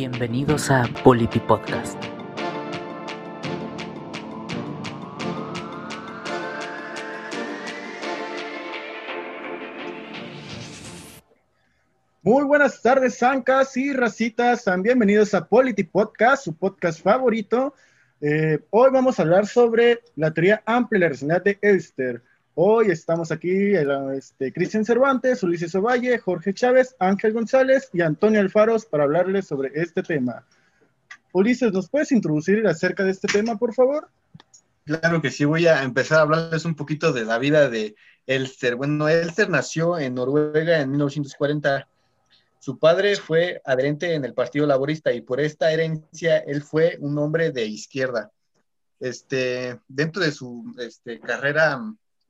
Bienvenidos a Polity Podcast. Muy buenas tardes, Zancas y racitas. Bienvenidos a Polity Podcast, su podcast favorito. Eh, hoy vamos a hablar sobre la teoría amplia de la de Elster. Hoy estamos aquí este, Cristian Cervantes, Ulises Ovalle, Jorge Chávez, Ángel González y Antonio Alfaros para hablarles sobre este tema. Ulises, ¿nos puedes introducir acerca de este tema, por favor? Claro que sí, voy a empezar a hablarles un poquito de la vida de Elster. Bueno, Elster nació en Noruega en 1940. Su padre fue adherente en el Partido Laborista y por esta herencia él fue un hombre de izquierda. Este, dentro de su este, carrera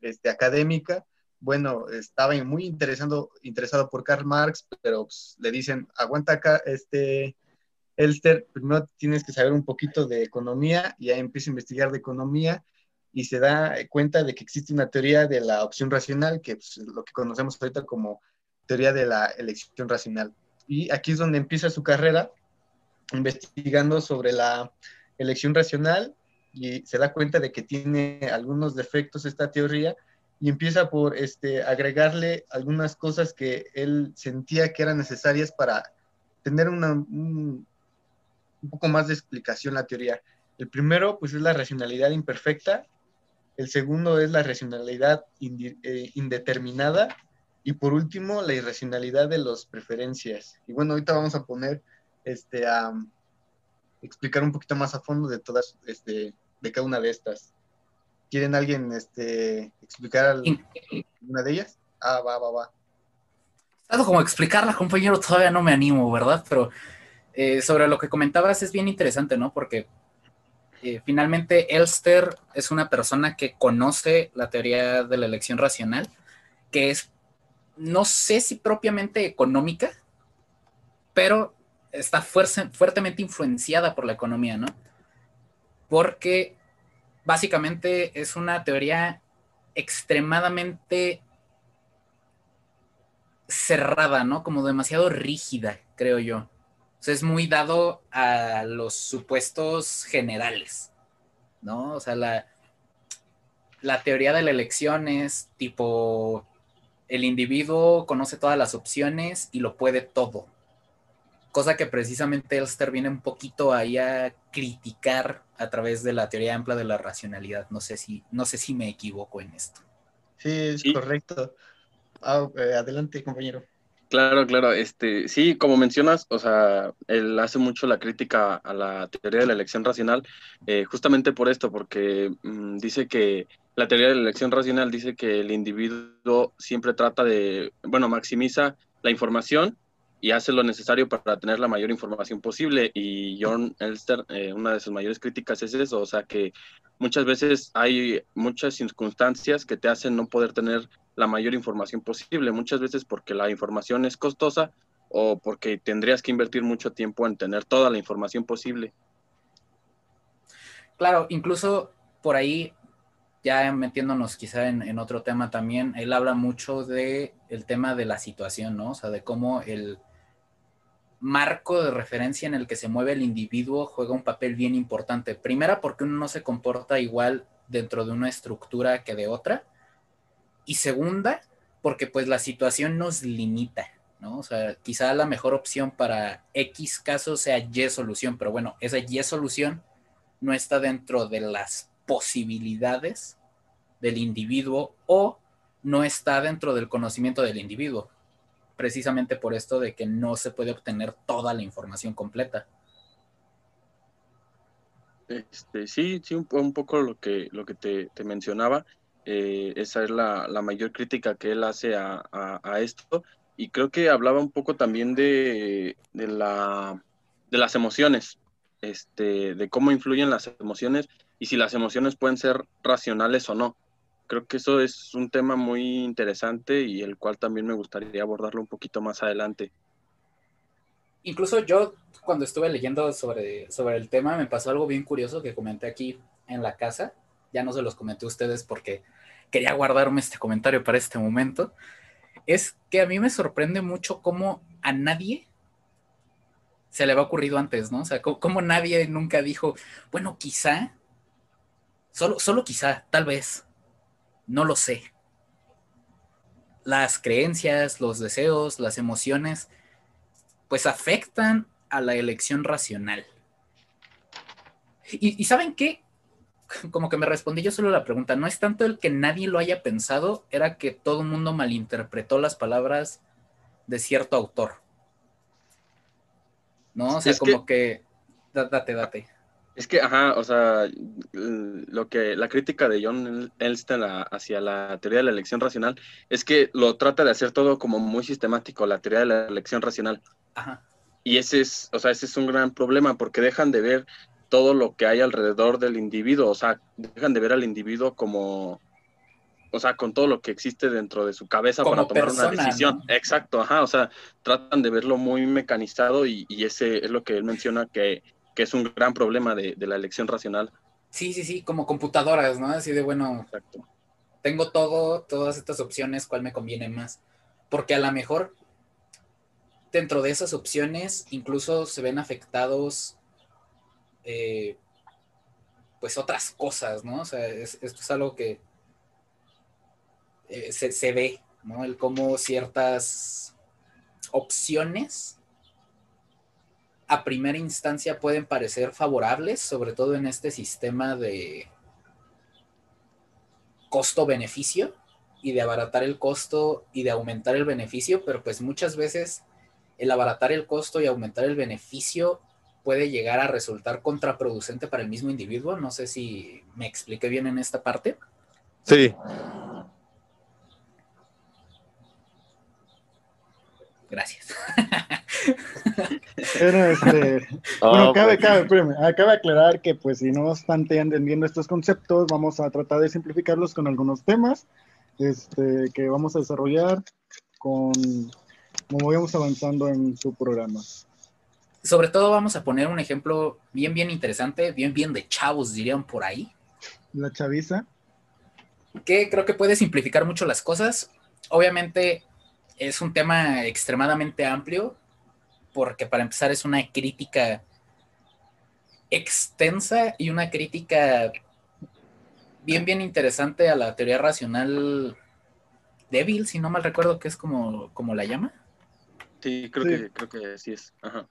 este, académica, bueno, estaba muy interesado, interesado por Karl Marx, pero pues, le dicen, aguanta acá, este, Elster, primero tienes que saber un poquito de economía, y ahí empieza a investigar de economía y se da cuenta de que existe una teoría de la opción racional, que es pues, lo que conocemos ahorita como teoría de la elección racional. Y aquí es donde empieza su carrera, investigando sobre la elección racional y se da cuenta de que tiene algunos defectos esta teoría y empieza por este, agregarle algunas cosas que él sentía que eran necesarias para tener una, un, poco más de explicación la teoría. El primero, pues, es la racionalidad imperfecta. El segundo es la racionalidad eh, indeterminada. Y por último, la irracionalidad de las preferencias. Y bueno, ahorita vamos a poner este, a, explicar un poquito más a fondo de todas, este, de cada una de estas. ¿Quieren alguien este, explicar una de ellas? Ah, va, va, va. Algo como explicarla, compañero, todavía no me animo, ¿verdad? Pero eh, sobre lo que comentabas es bien interesante, ¿no? Porque eh, finalmente Elster es una persona que conoce la teoría de la elección racional, que es, no sé si propiamente económica, pero está fuertemente influenciada por la economía, ¿no? Porque básicamente es una teoría extremadamente cerrada, ¿no? Como demasiado rígida, creo yo. O sea, es muy dado a los supuestos generales, ¿no? O sea, la, la teoría de la elección es tipo, el individuo conoce todas las opciones y lo puede todo, cosa que precisamente Elster viene un poquito ahí a criticar a través de la teoría amplia de la racionalidad. No sé si, no sé si me equivoco en esto. Sí, es correcto. Ah, eh, adelante, compañero. Claro, claro. Este, sí, como mencionas, o sea, él hace mucho la crítica a la teoría de la elección racional, eh, justamente por esto, porque mm, dice que la teoría de la elección racional dice que el individuo siempre trata de, bueno, maximiza la información y hace lo necesario para tener la mayor información posible. Y John Elster, eh, una de sus mayores críticas es eso, o sea que muchas veces hay muchas circunstancias que te hacen no poder tener la mayor información posible, muchas veces porque la información es costosa o porque tendrías que invertir mucho tiempo en tener toda la información posible. Claro, incluso por ahí, ya metiéndonos quizá en, en otro tema también, él habla mucho de el tema de la situación, ¿no? O sea, de cómo el, marco de referencia en el que se mueve el individuo juega un papel bien importante. Primera, porque uno no se comporta igual dentro de una estructura que de otra. Y segunda, porque pues la situación nos limita, ¿no? O sea, quizá la mejor opción para X caso sea Y solución, pero bueno, esa Y solución no está dentro de las posibilidades del individuo o no está dentro del conocimiento del individuo precisamente por esto de que no se puede obtener toda la información completa. Este, sí, sí, un, poco lo que, lo que te, mencionaba. Eh, esa es la, mayor crítica que él hace a, esto. Y creo que hablaba un poco también de, de, la, de las emociones, este, de cómo influyen las emociones y si las emociones pueden ser racionales o no creo que eso es un tema muy interesante y el cual también me gustaría abordarlo un poquito más adelante. Incluso yo cuando estuve leyendo sobre, sobre el tema me pasó algo bien curioso que comenté aquí en la casa. Ya no se los comenté a ustedes porque quería guardarme este comentario para este momento. Es que a mí me sorprende mucho cómo a nadie se le había ocurrido antes, ¿no? O sea, como, nadie nunca dijo, bueno, quizá, solo, solo quizá, tal vez, no lo sé. Las creencias, los deseos, las emociones, pues afectan a la elección racional. Y, y, ¿saben qué? Como que me respondí yo solo la pregunta, no es tanto el que nadie lo haya pensado, era que todo el mundo malinterpretó las palabras de cierto autor. ¿No? O sea, como que... Date, date. Es que, ajá, o sea, lo que la crítica de John Elston hacia la teoría de la elección racional es que lo trata de hacer todo como muy sistemático, la teoría de la elección racional. Ajá. Y ese es, o sea, ese es un gran problema porque dejan de ver todo lo que hay alrededor del individuo, o sea, dejan de ver al individuo como, o sea, con todo lo que existe dentro de su cabeza para tomar una decisión. Exacto, ajá, o sea, tratan de verlo muy mecanizado y, ese es lo que él menciona que, es un gran problema de, la elección racional. Sí, sí, sí, como computadoras, ¿no? Así de, bueno, Exacto. tengo todo, todas estas opciones, ¿cuál me conviene más? Porque a lo mejor dentro de esas opciones incluso se ven afectados eh, pues otras cosas, ¿no? O sea, esto es algo que eh, se, ve, ¿no? El cómo ciertas opciones a primera instancia pueden parecer favorables, sobre todo en este sistema de costo-beneficio y de abaratar el costo y de aumentar el beneficio, pero pues muchas veces el abaratar el costo y aumentar el beneficio puede llegar a resultar contraproducente para el mismo individuo. No sé si me expliqué bien en esta parte. Sí, Gracias. Este, bueno, cabe, cabe, acaba de aclarar que pues si no están entendiendo estos conceptos, vamos a tratar de simplificarlos con algunos temas este, que vamos a desarrollar con como vamos avanzando en su programa. Sobre todo vamos a poner un ejemplo bien, bien interesante, bien, bien de chavos, dirían por ahí. La chaviza. Que creo que puede simplificar mucho las cosas. Obviamente es un tema extremadamente amplio, porque para empezar es una crítica extensa y una crítica bien, bien interesante a la teoría racional débil, si no mal recuerdo que es como, como la llama. Sí, creo que creo que así es. Ajá.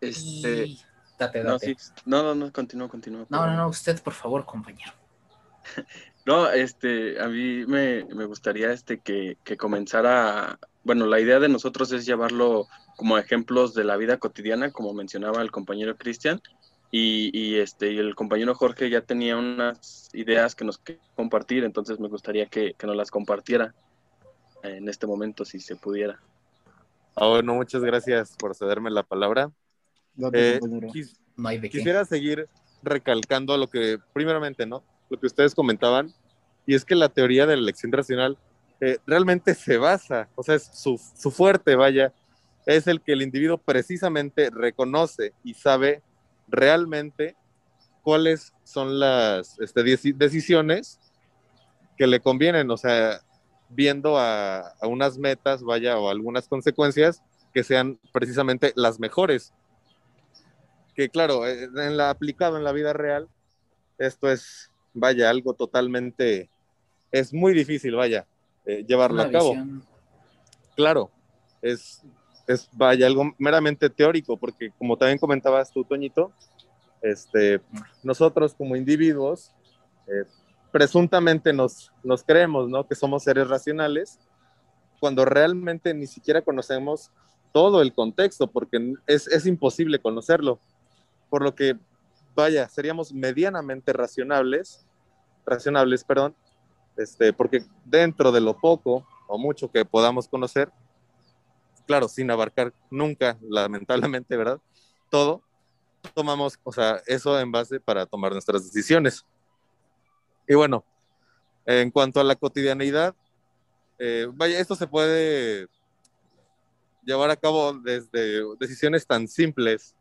Este... Date, date. No, no, no, continúa, continúa. No, no, no, usted, por favor, compañero. No, este, a mí me, gustaría este, que, comenzara, bueno, la idea de nosotros es llevarlo como ejemplos de la vida cotidiana, como mencionaba el compañero Cristian, y, este, y el compañero Jorge ya tenía unas ideas que nos compartir, entonces me gustaría que, nos las compartiera en este momento, si se pudiera. Ah, bueno, muchas gracias por cederme la palabra. Eh, quisiera seguir recalcando lo que, primeramente, ¿no? Lo que ustedes comentaban, y es que la teoría de la elección racional eh, realmente se basa, o sea, es su, fuerte, vaya, es el que el individuo precisamente reconoce y sabe realmente cuáles son las este, decisiones que le convienen, o sea, viendo a, a, unas metas, vaya, o algunas consecuencias que sean precisamente las mejores. Que claro, eh, en la aplicado en la vida real, esto es vaya, algo totalmente, es muy difícil, vaya, eh, llevarlo a cabo. Claro, es, es, vaya, algo meramente teórico, porque como también comentabas tú, Toñito, este, nosotros como individuos, eh, presuntamente nos, nos creemos, ¿no? Que somos seres racionales, cuando realmente ni siquiera conocemos todo el contexto, porque es, es imposible conocerlo. Por lo que vaya, seríamos medianamente racionables, racionables, perdón, este, porque dentro de lo poco o mucho que podamos conocer, claro, sin abarcar nunca, lamentablemente, ¿verdad? Todo, tomamos, o sea, eso en base para tomar nuestras decisiones. Y bueno, en cuanto a la cotidianidad, eh, vaya, esto se puede llevar a cabo desde decisiones tan simples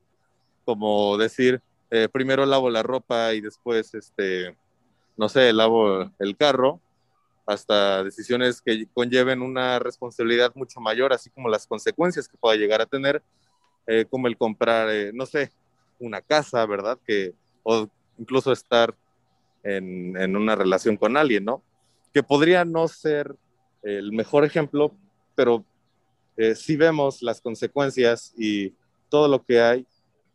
como decir, eh, primero lavo la ropa y después, este, no sé, lavo el carro, hasta decisiones que conlleven una responsabilidad mucho mayor, así como las consecuencias que pueda llegar a tener, eh, como el comprar, eh, no sé, una casa, ¿verdad? Que, o incluso estar en, en, una relación con alguien, ¿no? Que podría no ser el mejor ejemplo, pero eh, si vemos las consecuencias y todo lo que hay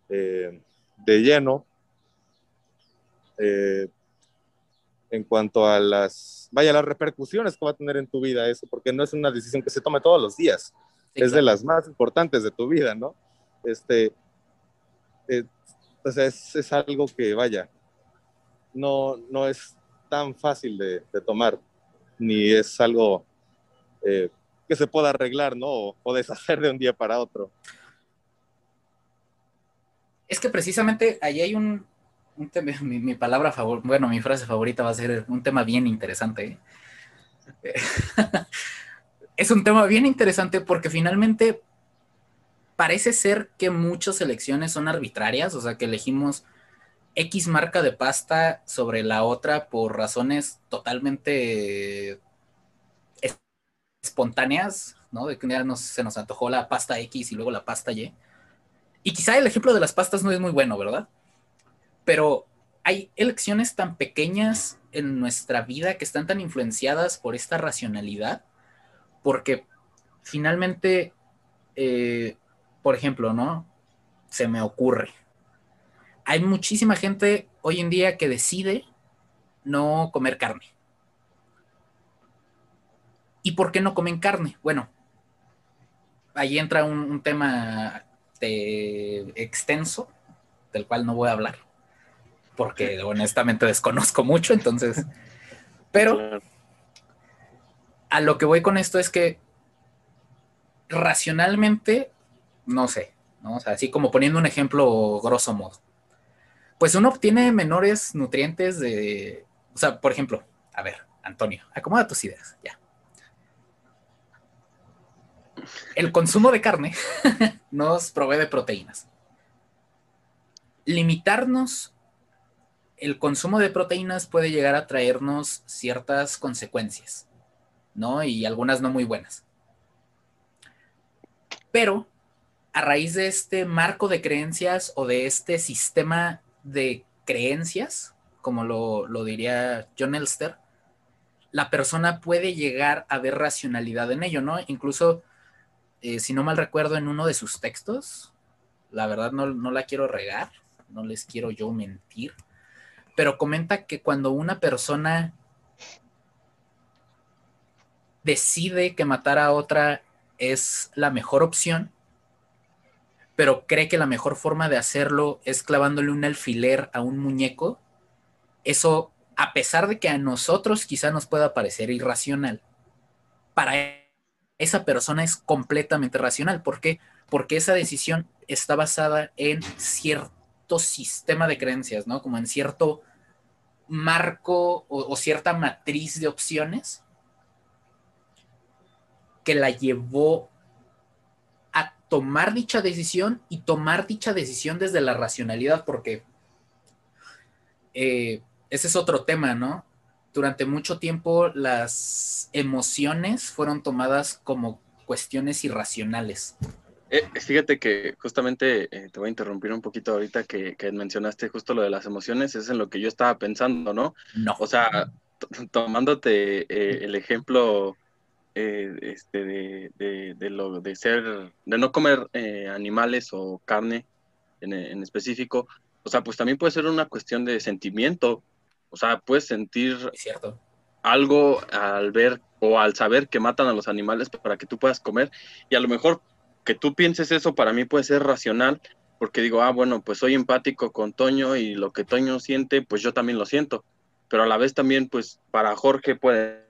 eh, de lleno eh, en cuanto a las, vaya, las repercusiones que va a tener en tu vida eso, porque no es una decisión que se tome todos los días, es de las más importantes de tu vida, ¿no? Este, o sea, es, algo que, vaya, no, no es tan fácil de, de tomar, ni es algo eh, que se pueda arreglar, ¿no? O, deshacer de un día para otro. Es que precisamente ahí hay un, tema, mi, palabra favor, bueno, mi frase favorita va a ser un tema bien interesante. ¿eh? es un tema bien interesante porque finalmente parece ser que muchas elecciones son arbitrarias, o sea, que elegimos X marca de pasta sobre la otra por razones totalmente espontáneas, ¿no? De que ya nos, se nos antojó la pasta X y luego la pasta Y. Y quizá el ejemplo de las pastas no es muy bueno, ¿verdad? Pero hay elecciones tan pequeñas en nuestra vida que están tan influenciadas por esta racionalidad, porque finalmente, eh, por ejemplo, ¿no? Se me ocurre. Hay muchísima gente hoy en día que decide no comer carne. ¿Y por qué no comen carne? Bueno, ahí entra un, tema extenso, del cual no voy a hablar, porque honestamente desconozco mucho, entonces, pero a lo que voy con esto es que racionalmente, no sé, ¿no? O sea, así como poniendo un ejemplo grosso modo, pues uno obtiene menores nutrientes de, o sea, por ejemplo, a ver, Antonio, acomoda tus ideas, ya el consumo de carne nos provee de proteínas. Limitarnos el consumo de proteínas puede llegar a traernos ciertas consecuencias, ¿no? Y algunas no muy buenas. Pero a raíz de este marco de creencias o de este sistema de creencias, como lo, lo diría John Elster, la persona puede llegar a ver racionalidad en ello, ¿no? Incluso eh, si no mal recuerdo, en uno de sus textos, la verdad no, no la quiero regar, no les quiero yo mentir, pero comenta que cuando una persona decide que matar a otra es la mejor opción, pero cree que la mejor forma de hacerlo es clavándole un alfiler a un muñeco, eso, a pesar de que a nosotros quizá nos pueda parecer irracional, para esa persona es completamente racional. ¿Por qué? Porque esa decisión está basada en cierto sistema de creencias, ¿no? Como en cierto marco o, cierta matriz de opciones que la llevó a tomar dicha decisión y tomar dicha decisión desde la racionalidad, porque eh, ese es otro tema, ¿no? Durante mucho tiempo las emociones fueron tomadas como cuestiones irracionales. Eh, fíjate que justamente eh, te voy a interrumpir un poquito ahorita que, mencionaste justo lo de las emociones, es en lo que yo estaba pensando, ¿no? No. O sea, tomándote eh, el ejemplo este, de, de, lo, de ser, de no comer animales o carne en, en específico, o sea, pues también puede ser una cuestión de sentimiento, o sea, puedes sentir algo al ver o al saber que matan a los animales para que tú puedas comer. Y a lo mejor que tú pienses eso para mí puede ser racional, porque digo, ah, bueno, pues soy empático con Toño y lo que Toño siente, pues yo también lo siento. Pero a la vez también, pues para Jorge puede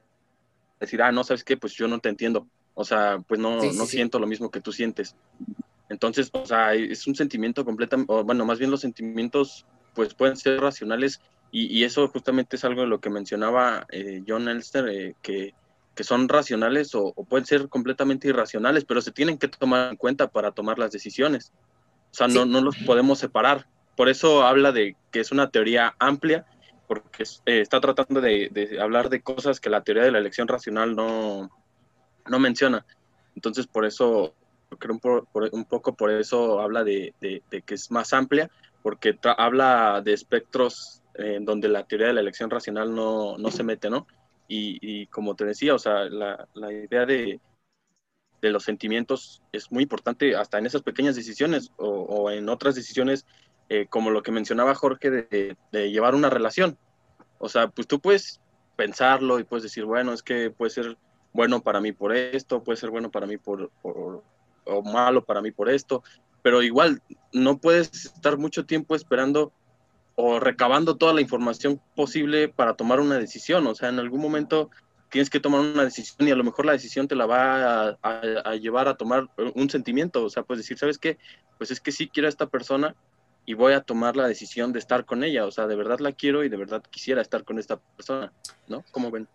decir, ah, no, ¿sabes qué? Pues yo no te entiendo. O sea, pues no, no siento lo mismo que tú sientes. Entonces, o sea, es un sentimiento completamente, bueno, más bien los sentimientos, pues pueden ser racionales y, eso justamente es algo de lo que mencionaba eh, John Elster, eh, que, son racionales o, pueden ser completamente irracionales, pero se tienen que tomar en cuenta para tomar las decisiones. O sea, no, no los podemos separar. Por eso habla de que es una teoría amplia porque eh, está tratando de, hablar de cosas que la teoría de la elección racional no, no menciona. Entonces, por eso, creo un, un poco por eso habla de, que es más amplia, porque habla de espectros en donde la teoría de la elección racional no, no se mete, ¿no? Y, como te decía, o sea, la, la idea de, de, los sentimientos es muy importante hasta en esas pequeñas decisiones o, en otras decisiones eh, como lo que mencionaba Jorge de, llevar una relación. O sea, pues tú puedes pensarlo y puedes decir, bueno, es que puede ser bueno para mí por esto, puede ser bueno para mí por, o malo para mí por esto, pero igual no puedes estar mucho tiempo esperando o recabando toda la información posible para tomar una decisión. O sea, en algún momento tienes que tomar una decisión y a lo mejor la decisión te la va a, a llevar a tomar un sentimiento. O sea, puedes decir, ¿sabes qué? Pues es que sí quiero a esta persona, y voy a tomar la decisión de estar con ella. O sea, de verdad la quiero y de verdad quisiera estar con esta persona, ¿no? ¿Cómo ven?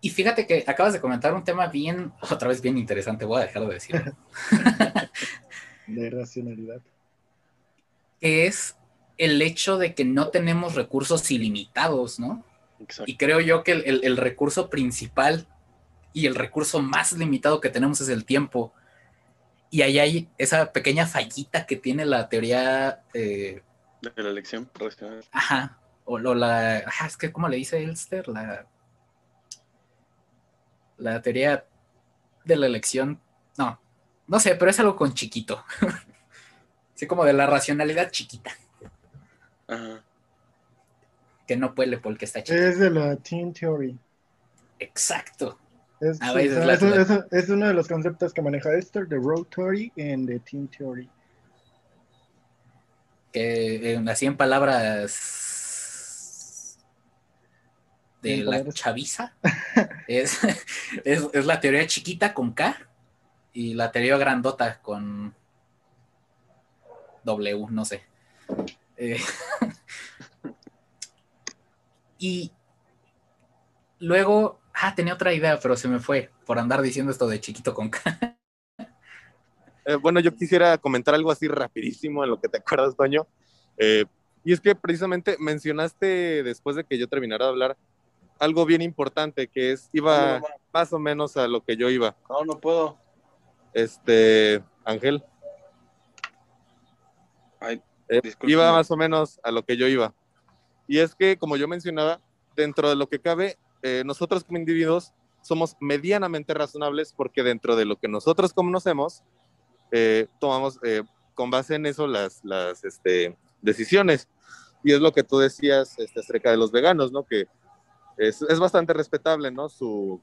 Y fíjate que acabas de comentar un tema bien, otra vez bien interesante, voy a dejar de decirlo. de racionalidad. Es el hecho de que no tenemos recursos ilimitados, ¿no? Y creo yo que el, el, recurso principal y el recurso más limitado que tenemos es el tiempo y ahí hay esa pequeña fallita que tiene la teoría eh, de la elección Ajá. O, la. Ajá, es que, ¿cómo le dice Elster? La. La teoría de la elección. No, no sé, pero es algo con chiquito. Así como de la racionalidad chiquita. Ajá. Que no puede porque está chiquito. Es de la Team Theory. Exacto. Es, uno de los conceptos que maneja Esther, de Road Theory y de Team Theory. Que así en palabras de la chaviza, es, es, la teoría chiquita con K y la teoría grandota con W, no sé. Eh, y luego Ah, tenía otra idea, pero se me fue por andar diciendo esto de chiquito con K. Eh, bueno, yo quisiera comentar algo así rapidísimo en lo que te acuerdas, Toño. Eh, y es que precisamente mencionaste después de que yo terminara de hablar algo bien importante que es iba más o menos a lo que yo iba. No, no puedo. Este, Ángel. Eh, iba más o menos a lo que yo iba. Y es que, como yo mencionaba, dentro de lo que cabe, eh, nosotros como individuos somos medianamente razonables porque dentro de lo que nosotros conocemos, eh, tomamos eh, con base en eso las, las este, decisiones. Y es lo que tú decías este, acerca de los veganos, ¿no? Que es, es bastante respetable, ¿no? Su,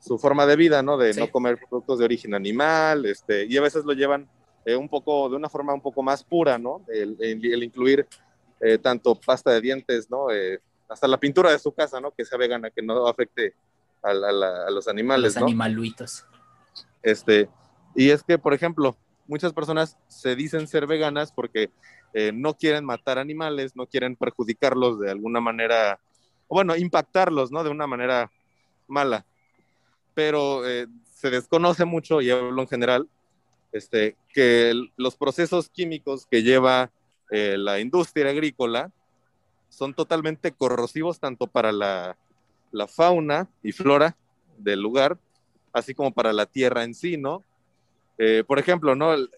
su forma de vida, ¿no? De no comer productos de origen animal, este, y a veces lo llevan un poco, de una forma un poco más pura, ¿no? El, el, incluir tanto pasta de dientes, ¿no? hasta la pintura de su casa, ¿no? Que sea vegana, que no afecte a, los animales, los animaluitos. Este, y es que, por ejemplo, muchas personas se dicen ser veganas porque eh, no quieren matar animales, no quieren perjudicarlos de alguna manera, o bueno, impactarlos, ¿no? De una manera mala. Pero eh, se desconoce mucho, y hablo en general, este, que los procesos químicos que lleva eh, la industria agrícola son totalmente corrosivos tanto para la, fauna y flora del lugar, así como para la tierra en sí, ¿no? Eh, por ejemplo, ¿no? Eh,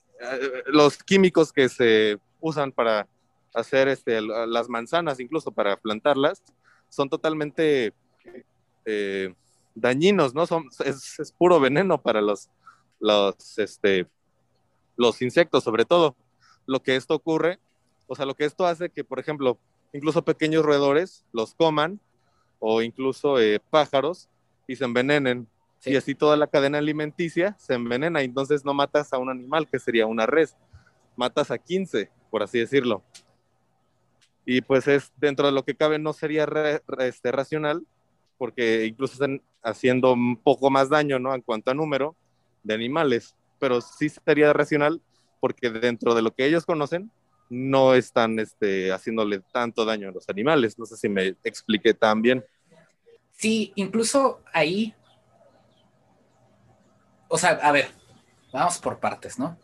los químicos que se usan para hacer este, las manzanas, incluso para plantarlas, son totalmente dañinos, ¿no? Es, puro veneno para los, los, este, los insectos, sobre todo. Lo que esto ocurre, o sea, lo que esto hace que, por ejemplo, incluso pequeños roedores los coman o incluso eh, pájaros y se envenenen. Y así toda la cadena alimenticia se envenena. Entonces no matas a un animal, que sería una res, matas a 15, por así decirlo. Y pues es dentro de lo que cabe no sería este, racional, porque incluso están haciendo un poco más daño, ¿no? En cuanto a número de animales, pero sí sería racional porque dentro de lo que ellos conocen, no están este, haciéndole tanto daño a los animales. No sé si me expliqué tan bien. Sí, incluso ahí, o sea, a ver, vamos por partes, ¿no?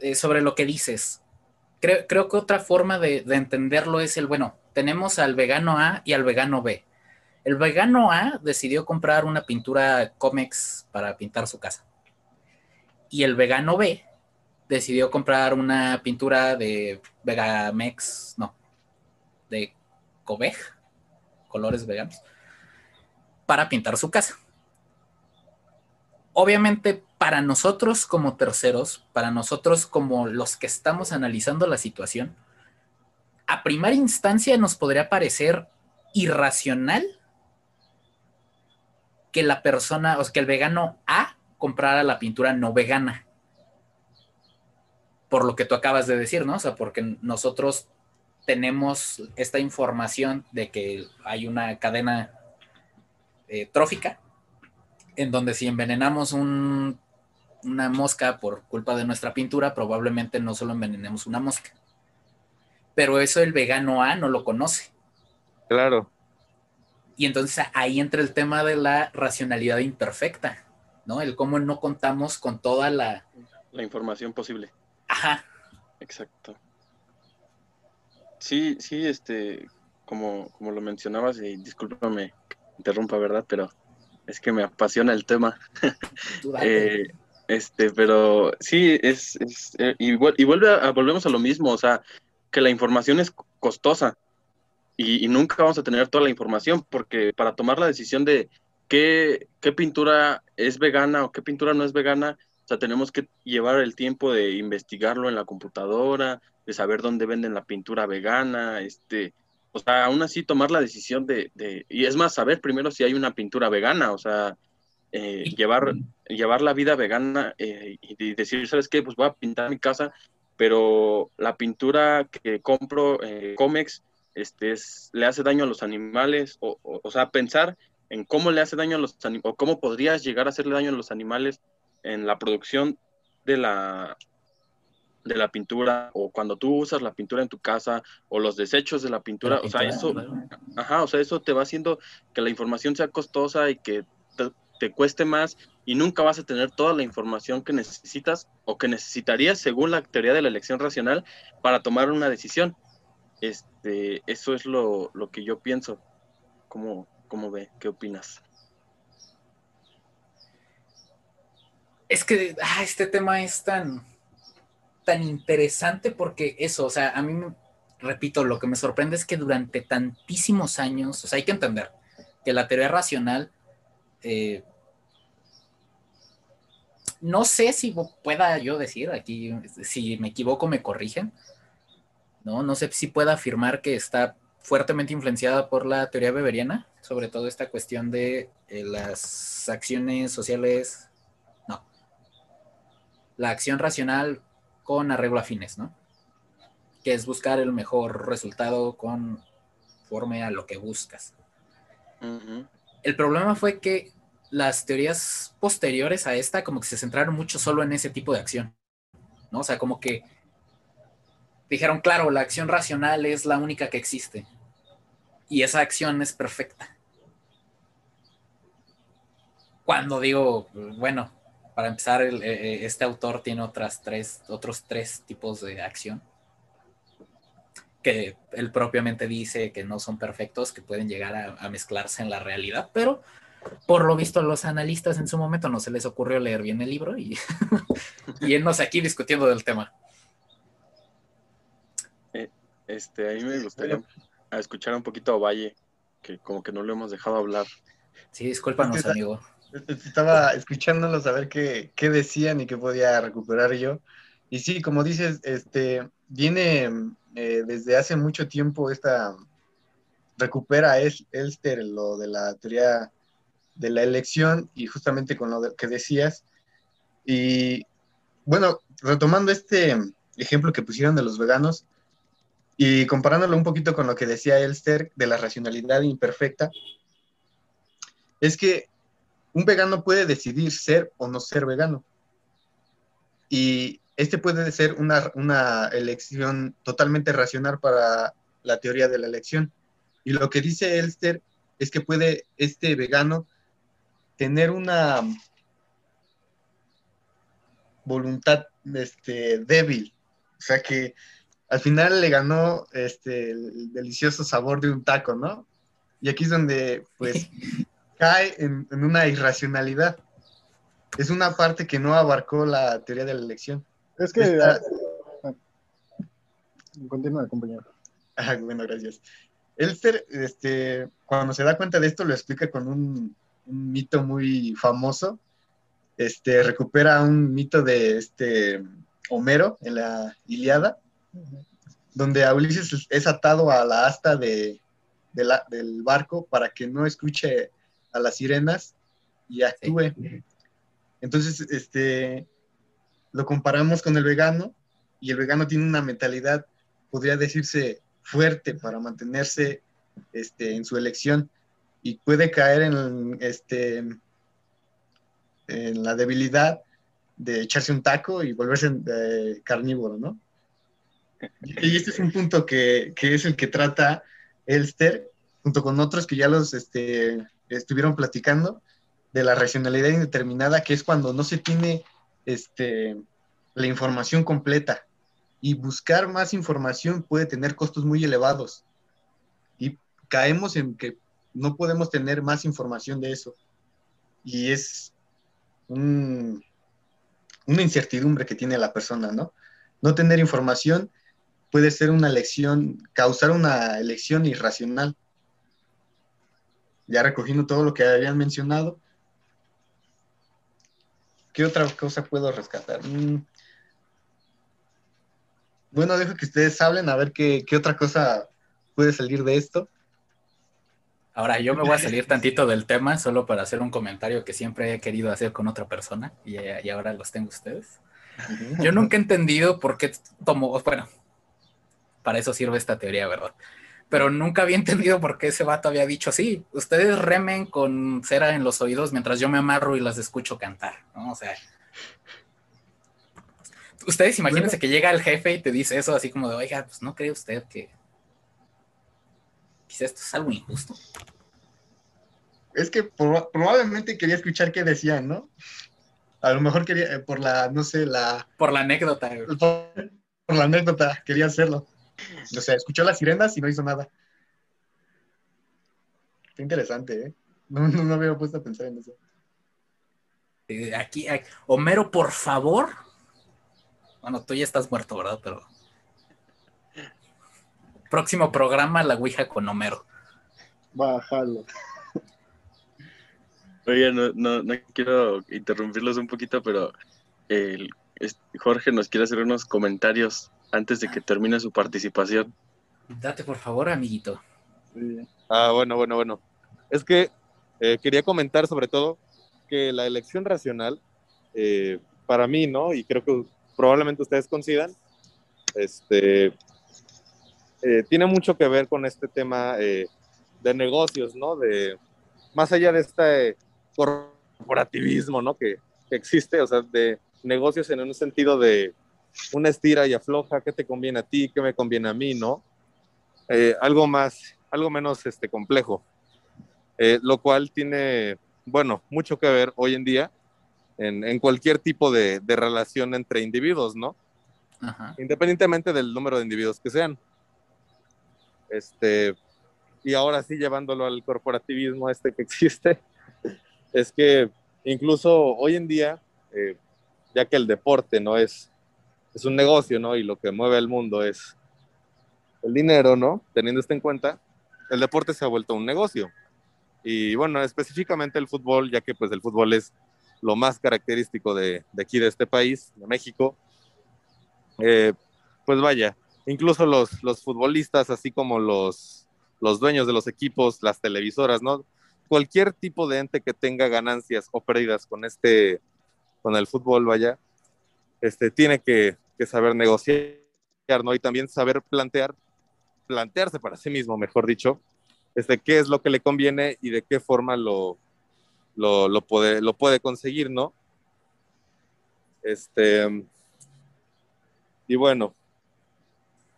Eh, sobre lo que dices. Creo, creo, que otra forma de, entenderlo es el, bueno, tenemos al vegano A y al vegano B. El vegano A decidió comprar una pintura Comex para pintar su casa. Y el vegano B decidió comprar una pintura de Vegamex, no, de Covej, colores veganos, para pintar su casa. Obviamente, para nosotros como terceros, para nosotros como los que estamos analizando la situación, a primera instancia nos podría parecer irracional que la persona, o sea, que el vegano A comprara la pintura no vegana. Por lo que tú acabas de decir, ¿no? O sea, porque nosotros tenemos esta información de que hay una cadena eh, trófica en donde si envenenamos una mosca por culpa de nuestra pintura, probablemente no solo envenenemos una mosca. Pero eso el vegano A no lo conoce. Claro. Y entonces ahí entra el tema de la racionalidad imperfecta, ¿no? El cómo no contamos con toda la... La información posible. Ajá. Exacto. Sí, sí, este, como, como lo mencionabas, y discúlpame, interrumpa, ¿verdad? Pero es que me apasiona el tema. eh, este, pero sí, es, es eh, y, vuelve a, volvemos a lo mismo, o sea, que la información es costosa y, nunca vamos a tener toda la información porque para tomar la decisión de qué, qué pintura es vegana o qué pintura no es vegana, o sea, tenemos que llevar el tiempo de investigarlo en la computadora, de saber dónde venden la pintura vegana, este, o sea, aún así tomar la decisión de, y es más, saber primero si hay una pintura vegana, o sea, eh, llevar, llevar la vida vegana eh, y decir, ¿sabes qué? Pues voy a pintar mi casa, pero la pintura que compro, eh, Comex, este, es, le hace daño a los animales, o, o, sea, pensar en cómo le hace daño a los animales, o cómo podrías llegar a hacerle daño a los animales en la producción de la, de la pintura o cuando tú usas la pintura en tu casa o los desechos de la pintura, o sea, eso, ajá, o sea, eso te va haciendo que la información sea costosa y que te, cueste más y nunca vas a tener toda la información que necesitas o que necesitarías según la teoría de la elección racional para tomar una decisión. Este, eso es lo, lo que yo pienso. ¿Cómo, ¿Cómo ve? ¿Qué opinas? Es que ah, este tema es tan, tan interesante porque eso, o sea, a mí, repito, lo que me sorprende es que durante tantísimos años, o sea, hay que entender que la teoría racional, eh, no sé si pueda yo decir, aquí, si me equivoco, me corrigen, ¿no? No sé si pueda afirmar que está fuertemente influenciada por la teoría beberiana, sobre todo esta cuestión de eh, las acciones sociales, no, la acción racional con arreglo a fines, ¿no? Que es buscar el mejor resultado conforme a lo que buscas. El problema fue que las teorías posteriores a esta como que se centraron mucho solo en ese tipo de acción, ¿no? O sea, como que dijeron, claro, la acción racional es la única que existe y esa acción es perfecta. Cuando digo, bueno, para empezar, eh, eh, este autor tiene otras tres, otros tres tipos de acción que él propiamente dice que no son perfectos, que pueden llegar a, mezclarse en la realidad, pero por lo visto a los analistas en su momento no se les ocurrió leer bien el libro y, y él nos aquí discutiendo del tema. Este, a mí me gustaría escuchar un poquito a Valle, que como que no lo hemos dejado hablar. Sí, discúlpanos, amigo. Estaba escuchándolos a ver qué, qué, decían y qué podía recuperar yo. Y sí, como dices, este, viene eh, desde hace mucho tiempo esta, recupera Elster lo de la teoría de la elección y justamente con lo que decías. Y bueno, retomando este ejemplo que pusieron de los veganos y comparándolo un poquito con lo que decía Elster de la racionalidad imperfecta, es que un vegano puede decidir ser o no ser vegano. Y este puede ser una, elección totalmente racional para la teoría de la elección. Y lo que dice Elster es que puede este vegano tener una voluntad este, débil. O sea que al final le ganó este, el delicioso sabor de un taco, ¿no? Y aquí es donde, pues, cae en, una irracionalidad. Es una parte que no abarcó la teoría de la elección. Es que... Ah, continúa, compañero. Ah, bueno, gracias. Elster, este, cuando se da cuenta de esto, lo explica con un, mito muy famoso. Este, recupera un mito de este Homero en la Iliada, donde a Ulises es atado a la asta de, del barco para que no escuche a las sirenas y actúe. Entonces, este, lo comparamos con el vegano y el vegano tiene una mentalidad, podría decirse, fuerte para mantenerse este, en su elección y puede caer en, este, en la debilidad de echarse un taco y volverse eh, carnívoro, ¿no? Y este es un punto que, que, es el que trata Elster, junto con otros que ya los este, estuvieron platicando, de la racionalidad indeterminada, que es cuando no se tiene este, la información completa y buscar más información puede tener costos muy elevados. Y caemos en que no podemos tener más información de eso. Y es una incertidumbre que tiene la persona, ¿no? No tener información puede ser una elección, causar una elección irracional. Ya recogiendo todo lo que habían mencionado, ¿qué otra cosa puedo rescatar? Mm, bueno, dejo que ustedes hablen a ver qué, otra cosa puede salir de esto. Ahora, yo me voy a salir tantito del tema solo para hacer un comentario que siempre he querido hacer con otra persona y, ahora los tengo ustedes. Yo nunca he entendido por qué tomo, bueno, para eso sirve esta teoría, ¿verdad? Pero nunca había entendido por qué ese vato había dicho, sí, ustedes remen con cera en los oídos mientras yo me amarro y las escucho cantar, ¿no? O sea, ustedes imagínense que llega el jefe y te dice eso así como de, oiga, pues no cree usted que quizá esto es algo injusto. Es que probablemente quería escuchar qué decían, ¿no? A lo mejor quería, eh, por la, no sé, la... Por la anécdota. Por, la anécdota, quería hacerlo. O sea, escuchó las sirenas y no hizo nada. Qué interesante, ¿eh? No, no me había puesto a pensar en eso. Eh, aquí, Homero, por favor, bueno, tú ya estás muerto, ¿verdad? Pero. Próximo programa, la Ouija con Homero. Bájalo. Oye, no, no, no, quiero interrumpirlos un poquito, pero el, Jorge nos quiere hacer unos comentarios antes de que termine su participación. Date por favor, amiguito. Ah, bueno, bueno, bueno. Es que eh, quería comentar sobre todo que la elección racional, eh, para mí, ¿no? Y creo que probablemente ustedes coincidan, este, eh, tiene mucho que ver con este tema eh, de negocios, ¿no? De, más allá de este corporativismo, ¿no? Que, que, existe, o sea, de negocios en un sentido de una estira y afloja, ¿qué te conviene a ti? ¿Qué me conviene a mí? ¿No? Eh, algo más, algo menos este, complejo, lo cual tiene, bueno, mucho que ver hoy en día en, cualquier tipo de, relación entre individuos, ¿no? Independientemente del número de individuos que sean. Este, y ahora sí, llevándolo al corporativismo este que existe, es que incluso hoy en día, eh, ya que el deporte no es, es un negocio, ¿no? Y lo que mueve el mundo es el dinero, ¿no? Teniendo esto en cuenta, el deporte se ha vuelto un negocio. Y bueno, específicamente el fútbol, ya que pues el fútbol es lo más característico de, aquí, de este país, de México. Eh, pues vaya, incluso los, los futbolistas, así como los, los dueños de los equipos, las televisoras, ¿no? Cualquier tipo de ente que tenga ganancias o pérdidas con este, con el fútbol, vaya, este, tiene que, que saber negociar, ¿no? Y también saber plantear, plantearse para sí mismo, mejor dicho, este, qué es lo que le conviene y de qué forma lo, lo, lo, puede, lo puede conseguir, ¿no? Este, y bueno,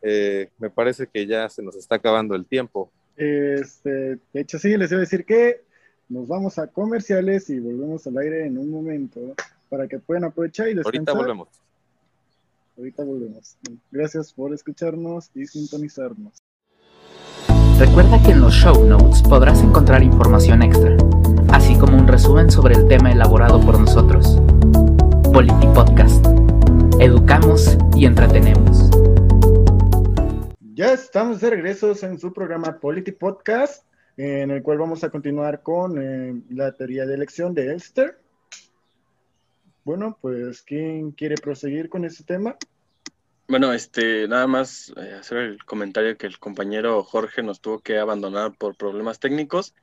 eh, me parece que ya se nos está acabando el tiempo. Este, de hecho, sí, les iba a decir que nos vamos a comerciales y volvemos al aire en un momento para que puedan aprovechar y descansar. Ahorita volvemos. Ahorita volvemos. Gracias por escucharnos y sintonizarnos. Recuerda que en los show notes podrás encontrar información extra, así como un resumen sobre el tema elaborado por nosotros. Politi Podcast. Educamos y entretenemos. Ya estamos de regreso en su programa Polity Podcast, en el cual vamos a continuar con eh, la teoría de elección de Elster. Bueno, pues, ¿quién quiere proseguir con ese tema? Bueno, este, nada más eh, hacer el comentario que el compañero Jorge nos tuvo que abandonar por problemas técnicos,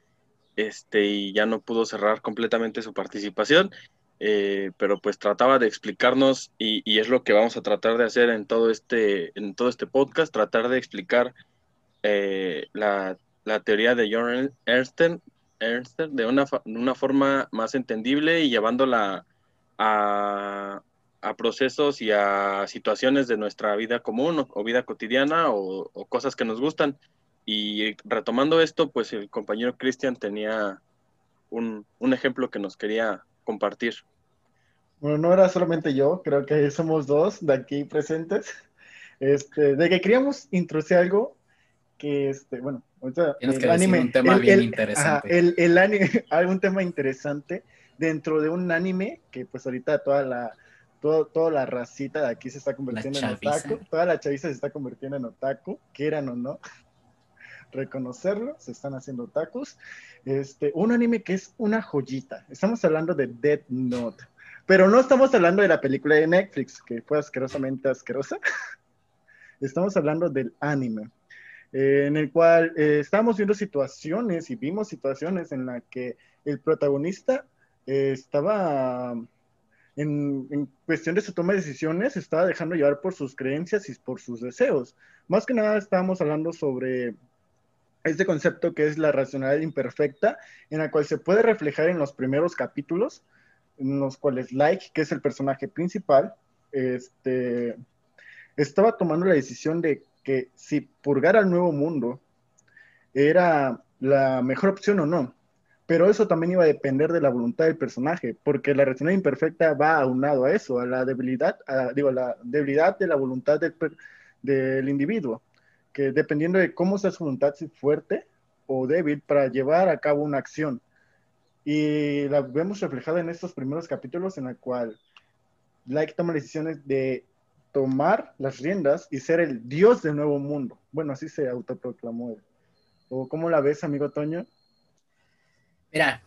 este, y ya no pudo cerrar completamente su participación, eh, pero pues trataba de explicarnos, y, es lo que vamos a tratar de hacer en todo este, en todo este podcast, tratar de explicar eh, la, teoría de John Ernst, de una, una forma más entendible y llevándola a a procesos y a situaciones de nuestra vida común o, vida cotidiana o, cosas que nos gustan. Y retomando esto, pues el compañero Cristian tenía un, ejemplo que nos quería compartir. Bueno, no era solamente yo, creo que somos dos de aquí presentes, este, de que queríamos introducir algo que, este, bueno, el anime, un tema bien interesante. el, el anime, algún tema interesante dentro de un anime que pues ahorita toda la, toda la racita de aquí se está convirtiendo en otaku, toda la chaviza se está convirtiendo en otaku, quieran o no reconocerlo, se están haciendo otakus. Este, un anime que es una joyita. Estamos hablando de Dead Note, pero no estamos hablando de la película de Netflix, que fue asquerosamente asquerosa. Estamos hablando del anime, eh, en el cual eh, estamos viendo situaciones y vimos situaciones en las que el protagonista eh, estaba en, cuestión de su toma de decisiones, estaba dejando llevar por sus creencias y por sus deseos. Más que nada estábamos hablando sobre este concepto que es la racionalidad imperfecta, en la cual se puede reflejar en los primeros capítulos, en los cuales Like, que es el personaje principal, este, estaba tomando la decisión de que si purgar al nuevo mundo era la mejor opción o no pero eso también iba a depender de la voluntad del personaje, porque la racionalidad imperfecta va aunado a eso, a la debilidad, digo, la debilidad de la voluntad del, del, individuo, que dependiendo de cómo sea su voluntad, si fuerte o débil para llevar a cabo una acción. Y la vemos reflejada en estos primeros capítulos en la cual Like toma decisiones de tomar las riendas y ser el dios del nuevo mundo. Bueno, así se autoproclamó él. ¿O cómo la ves, amigo Toño? Mira,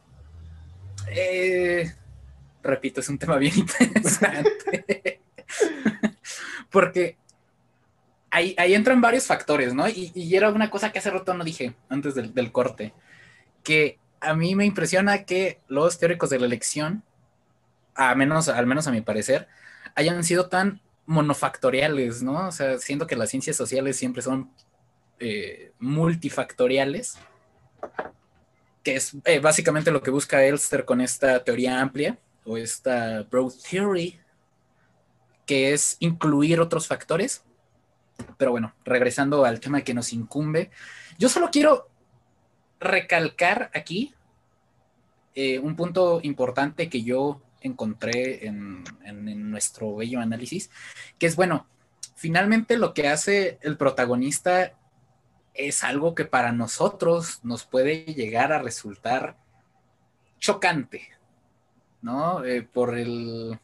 eh, repito, es un tema bien interesante. Porque ahí, entran varios factores, ¿no? Y, era una cosa que hace rato no dije antes del, corte, que a mí me impresiona que los teóricos de la elección, a menos, al menos a mi parecer, hayan sido tan monofactoriales, ¿no? O sea, siento que las ciencias sociales siempre son eh, multifactoriales que es eh, básicamente lo que busca Elster con esta teoría amplia o esta broad theory, que es incluir otros factores. Pero bueno, regresando al tema que nos incumbe, yo solo quiero recalcar aquí eh, un punto importante que yo encontré en, en nuestro bello análisis, que es, bueno, finalmente lo que hace el protagonista es algo que para nosotros nos puede llegar a resultar chocante, ¿no? Eh, por el,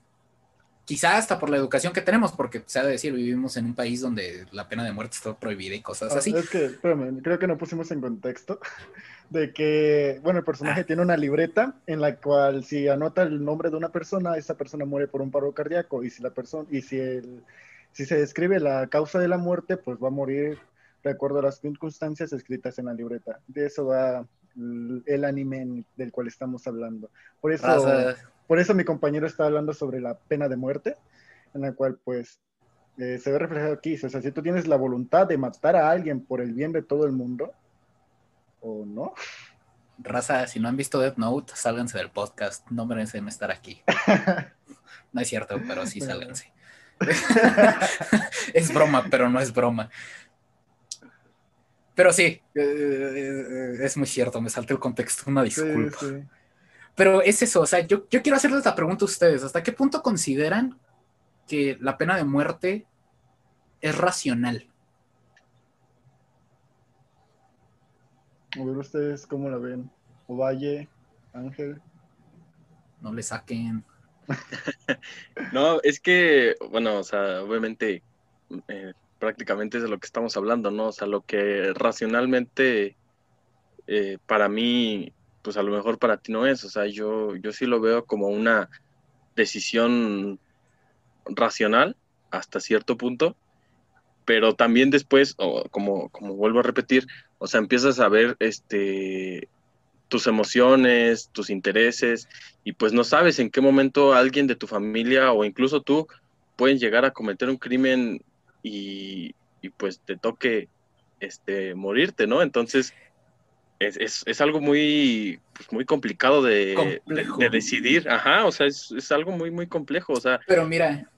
quizá hasta por la educación que tenemos, porque se ha de decir, vivimos en un país donde la pena de muerte está prohibida y cosas ah, así. Es que, espérame, creo que no pusimos en contexto de que, bueno, el personaje ah. tiene una libreta en la cual si anota el nombre de una persona, esa persona muere por un paro cardíaco, y si la persona, y si el, si se describe la causa de la muerte, pues va a morir de acuerdo a las circunstancias escritas en la libreta. De eso va el anime del cual estamos hablando. Por eso, por eso mi compañero está hablando sobre la pena de muerte, en la cual pues eh, se ve reflejado aquí. O sea, si tú tienes la voluntad de matar a alguien por el bien de todo el mundo, o no. Raza, si no han visto Death Note, sálganse del podcast, no merecen estar aquí. no es cierto, pero sí sálganse. es broma, pero no es broma. Pero sí, eh, eh, es muy cierto, me salté el contexto, una disculpa. Pero es eso, o sea, yo, quiero hacerles la pregunta a ustedes, ¿hasta qué punto consideran que la pena de muerte es racional. A ver ustedes cómo la ven. Ovalle, Ángel. No le saquen. no, es que, bueno, o sea, obviamente eh, prácticamente es de lo que estamos hablando, ¿no? O sea, lo que racionalmente eh, para mí, pues a lo mejor para ti no es, o sea, yo, yo sí lo veo como una decisión racional hasta cierto punto, pero también después, como, como vuelvo a repetir, o sea, empiezas a ver este, tus emociones, tus intereses, y pues no sabes en qué momento alguien de tu familia o incluso tú pueden llegar a cometer un crimen y, pues te toque este, morirte, ¿no? Entonces, es, algo muy, pues, muy complicado de, de, decidir, ajá, o sea, es, es, algo muy, muy complejo, o sea. Pero mira,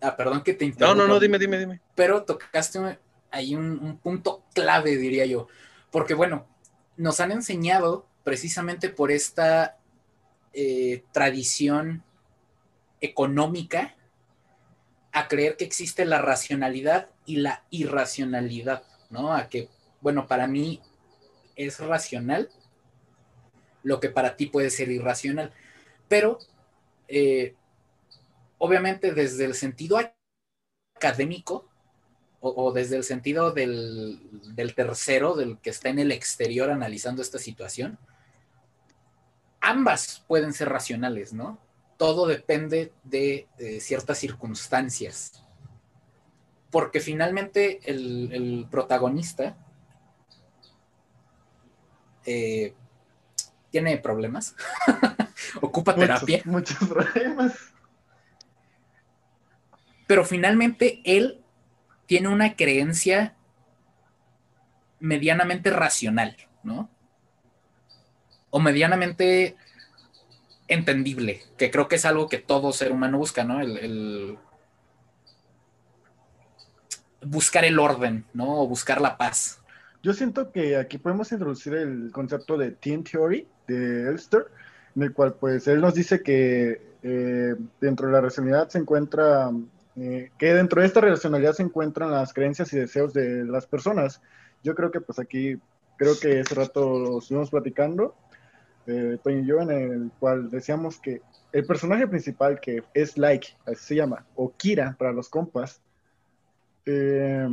Ah, perdón que te interrumpa. No, no, no, dime, dime, dime. Pero tocaste ahí un, punto clave, diría yo. Porque, bueno, nos han enseñado precisamente por esta eh, tradición económica a creer que existe la racionalidad y la irracionalidad, ¿no? A que, bueno, para mí es racional lo que para ti puede ser irracional. Pero eh, obviamente desde el sentido académico o, desde el sentido del, tercero, del que está en el exterior analizando esta situación, ambas pueden ser racionales, ¿no? Todo depende de, ciertas circunstancias. Porque finalmente el, protagonista eh, tiene problemas, ocupa terapia. Muchos problemas. Pero finalmente él tiene una creencia medianamente racional, ¿no? O medianamente entendible, que creo que es algo que todo ser humano busca, ¿no? El, buscar el orden, ¿no? O buscar la paz. Yo siento que aquí podemos introducir el concepto de Team Theory de Elster, en el cual pues él nos dice que eh, dentro de la racionalidad se encuentra eh, que dentro de esta relacionalidad se encuentran las creencias y deseos de las personas. Yo creo que pues aquí, creo que ese rato lo estuvimos platicando, eh, yo, en el cual decíamos que el personaje principal, que es Like, así se llama, o Kira para los compas, eh,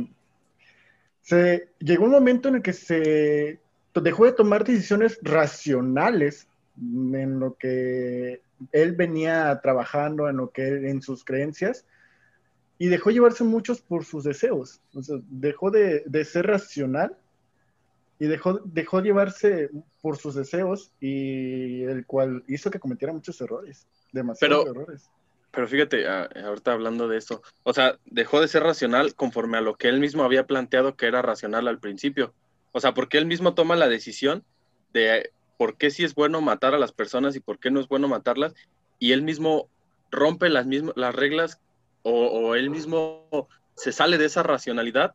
se, llegó un momento en el que se dejó de tomar decisiones racionales en lo que él venía trabajando, en lo que en sus creencias, y dejó llevarse muchos por sus deseos. Dejó de, ser racional y dejó, dejó llevarse por sus deseos y el cual hizo que cometiera muchos errores, demasiados errores. Pero fíjate, ahorita hablando de esto, o sea, dejó de ser racional conforme a lo que él mismo había planteado que era racional al principio. O sea, porque él mismo toma la decisión de por qué sí es bueno matar a las personas y por qué no es bueno matarlas, y él mismo rompe las, mismas, las reglas o, él mismo se sale de esa racionalidad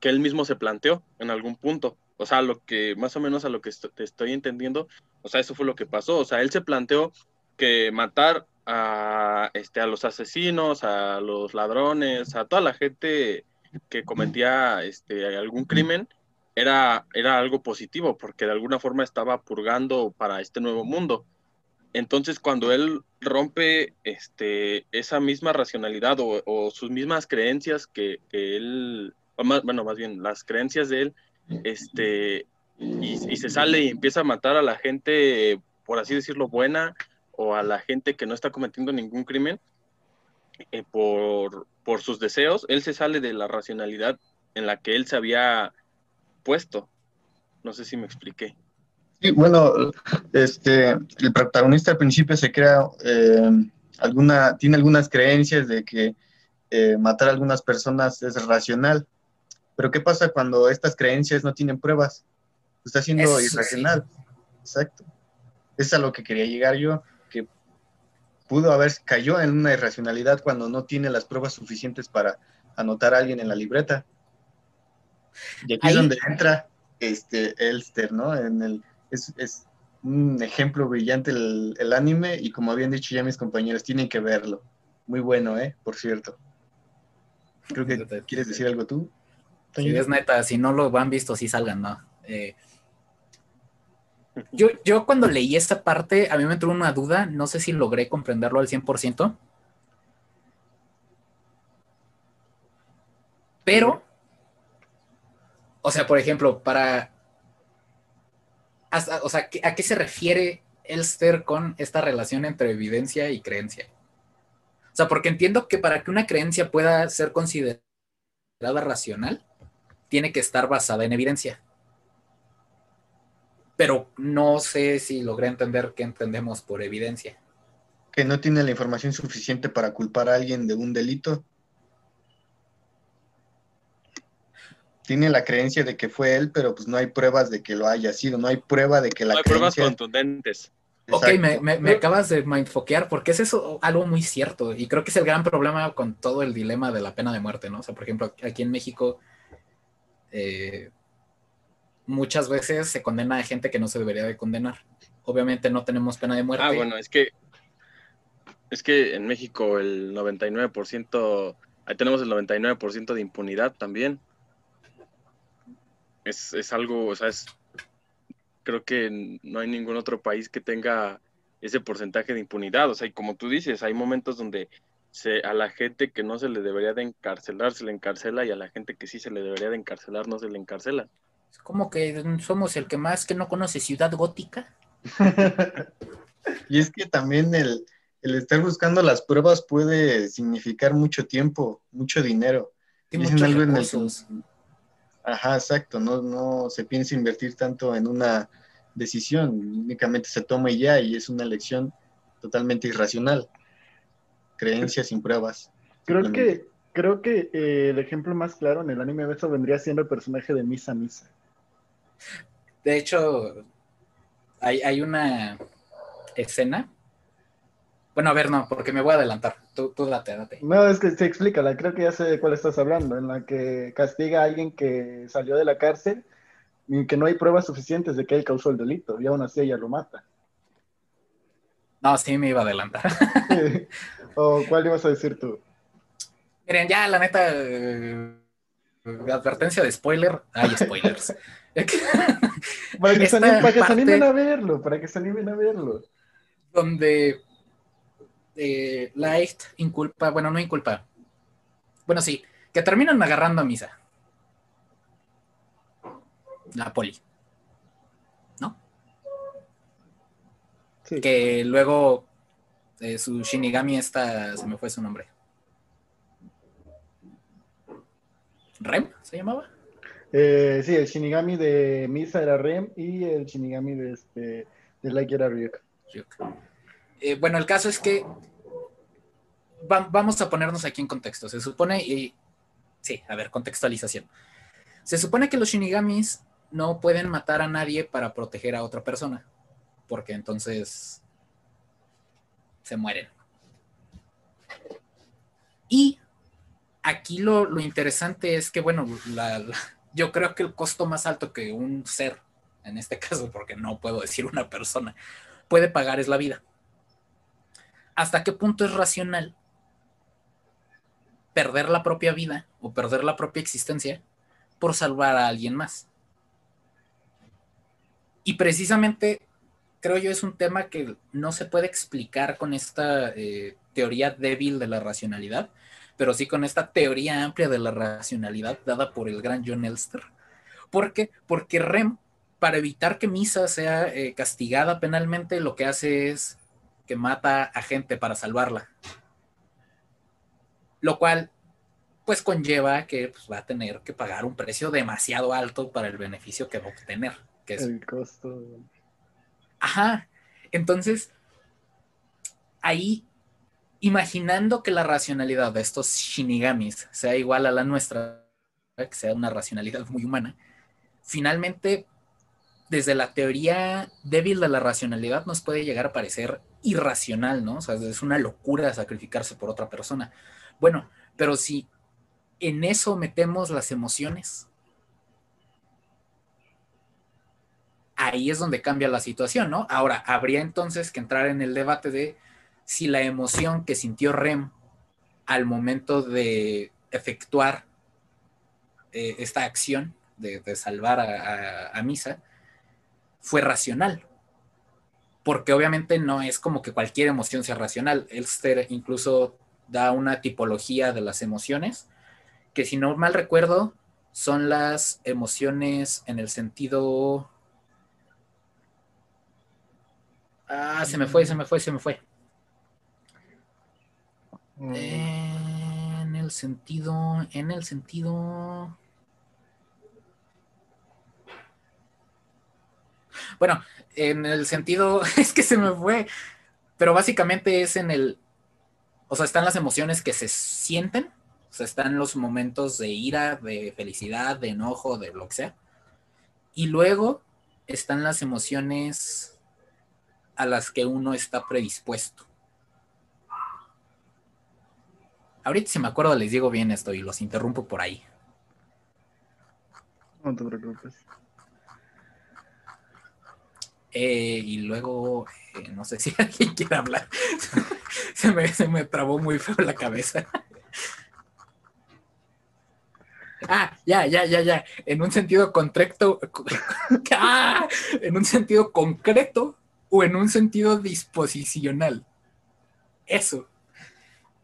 que él mismo se planteó en algún punto. O sea, lo que más o menos a lo que te estoy entendiendo, o sea, eso fue lo que pasó. O sea, él se planteó que matar a, este, a los asesinos, a los ladrones, a toda la gente que cometía este, algún crimen, era, era algo positivo, porque de alguna forma estaba purgando para este nuevo mundo. Entonces, cuando él rompe este, esa misma racionalidad o, sus mismas creencias que, él, bueno, más bien las creencias de él, este, y, se sale y empieza a matar a la gente, por así decirlo, buena, o a la gente que no está cometiendo ningún crimen, eh, por, por sus deseos, él se sale de la racionalidad en la que él se había puesto. No sé si me expliqué. Sí, bueno, este, el protagonista al principio se crea eh, alguna, tiene algunas creencias de que eh, matar a algunas personas es racional. Pero ¿qué pasa cuando estas creencias no tienen pruebas? Está siendo irracional. Exacto. Es a lo que quería llegar yo, que pudo haber cayó en una irracionalidad cuando no tiene las pruebas suficientes para anotar a alguien en la libreta. Y aquí es donde entra este Elster, ¿no? En el es, un ejemplo brillante el, anime y como habían dicho ya mis compañeros, tienen que verlo. Muy bueno, ¿eh? Por cierto. Creo que quieres decir algo tú. Sí, es neta, si no lo han visto, sí salgan, ¿no? Eh, yo, yo cuando leí esta parte, a mí me entró una duda, no sé si logré comprenderlo al 100%, pero, o sea, por ejemplo, para, o sea, ¿a qué se refiere Elster con esta relación entre evidencia y creencia? O sea, porque entiendo que para que una creencia pueda ser considerada racional, tiene que estar basada en evidencia. Pero no sé si logré entender qué entendemos por evidencia. Que no tiene la información suficiente para culpar a alguien de un delito. Tiene la creencia de que fue él, pero pues no hay pruebas de que lo haya sido, no hay prueba de que la no hay pruebas contundentes. Ok, me, acabas de mindfoquear porque es eso algo muy cierto y creo que es el gran problema con todo el dilema de la pena de muerte, ¿no? O sea, por ejemplo, aquí en México eh, muchas veces se condena a gente que no se debería de condenar. Obviamente no tenemos pena de muerte. Ah, bueno, es que es que en México el 99%, ahí tenemos el 99% de impunidad también. Es, es algo, o sea, es, creo que no hay ningún otro país que tenga ese porcentaje de impunidad. O sea, y como tú dices, hay momentos donde se, a la gente que no se le debería de encarcelar se le encarcela y a la gente que sí se le debería de encarcelar no se le encarcela. Es como que somos el que más que no conoce Ciudad Gótica. y es que también el, el, estar buscando las pruebas puede significar mucho tiempo, mucho dinero. Dicen algo en el, Ajá, exacto, no, no se piensa invertir tanto en una decisión, únicamente se toma y ya, y es una elección totalmente irracional. Creencias sin pruebas. Creo que, creo que eh, el ejemplo más claro en el anime de eso vendría siendo el personaje de Misa Misa. De hecho, hay, hay una escena bueno, a ver, no, porque me voy a adelantar. Tú, tú date, date. No, es que se explica, la, creo que ya sé de cuál estás hablando, en la que castiga a alguien que salió de la cárcel y que no hay pruebas suficientes de que él causó el delito, y aún así ella lo mata. No, sí me iba a adelantar. ¿O cuál ibas a decir tú? Miren, ya la neta, eh, advertencia de spoiler, hay spoilers. para que, se animen a verlo, para que se animen a verlo. Donde eh, Light inculpa, bueno, no inculpa, bueno, sí, que terminan agarrando a Misa. La poli. Que luego eh, su Shinigami está, se me fue su nombre. ¿Rem se llamaba? Eh, sí, el Shinigami de Misa era Rem y el Shinigami de, este, de Light era Ryuk. Eh, bueno, el caso es que vamos a ponernos aquí en contexto. Se supone, y sí, a ver, contextualización. Se supone que los shinigamis no pueden matar a nadie para proteger a otra persona, porque entonces se mueren. Y aquí lo, interesante es que, bueno, yo creo que el costo más alto que un ser, en este caso, porque no puedo decir una persona, puede pagar es la vida hasta qué punto es racional perder la propia vida o perder la propia existencia por salvar a alguien más. Y precisamente creo yo es un tema que no se puede explicar con esta eh, teoría débil de la racionalidad, pero sí con esta teoría amplia de la racionalidad dada por el gran John Elster. ¿Por qué? Porque Rem, para evitar que Misa sea eh, castigada penalmente, lo que hace es que mata a gente para salvarla. Lo cual, pues conlleva que pues, va a tener que pagar un precio demasiado alto para el beneficio que va a obtener. El costo. Ajá. Entonces, ahí, imaginando que la racionalidad de estos shinigamis sea igual a la nuestra, que sea una racionalidad muy humana, finalmente desde la teoría débil de la racionalidad nos puede llegar a parecer irracional, ¿no? O sea, es una locura sacrificarse por otra persona. Bueno, pero si en eso metemos las emociones, ahí es donde cambia la situación, ¿no? Ahora, habría entonces que entrar en el debate de si la emoción que sintió Rem al momento de efectuar eh, esta acción de, salvar a, Misa fue racional. Porque obviamente no es como que cualquier emoción sea racional. Elster incluso da una tipología de las emociones, que si no mal recuerdo, son las emociones en el sentido... Ah, se me fue, se me fue, se me fue. Mm. En el sentido, en el sentido... Bueno, en el sentido, es que se me fue, pero básicamente es en el, o sea, están las emociones que se sienten, o sea, están los momentos de ira, de felicidad, de enojo, de lo que sea. Y luego están las emociones a las que uno está predispuesto. Ahorita si me acuerdo les digo bien esto y los interrumpo por ahí. No te preocupes. Eh, y luego, eh, no sé si alguien quiere hablar. se, me, se me trabó muy feo la cabeza. Ah, ya, ya, ya, ya. En un sentido concreto. ah, en un sentido concreto o en un sentido disposicional. Eso.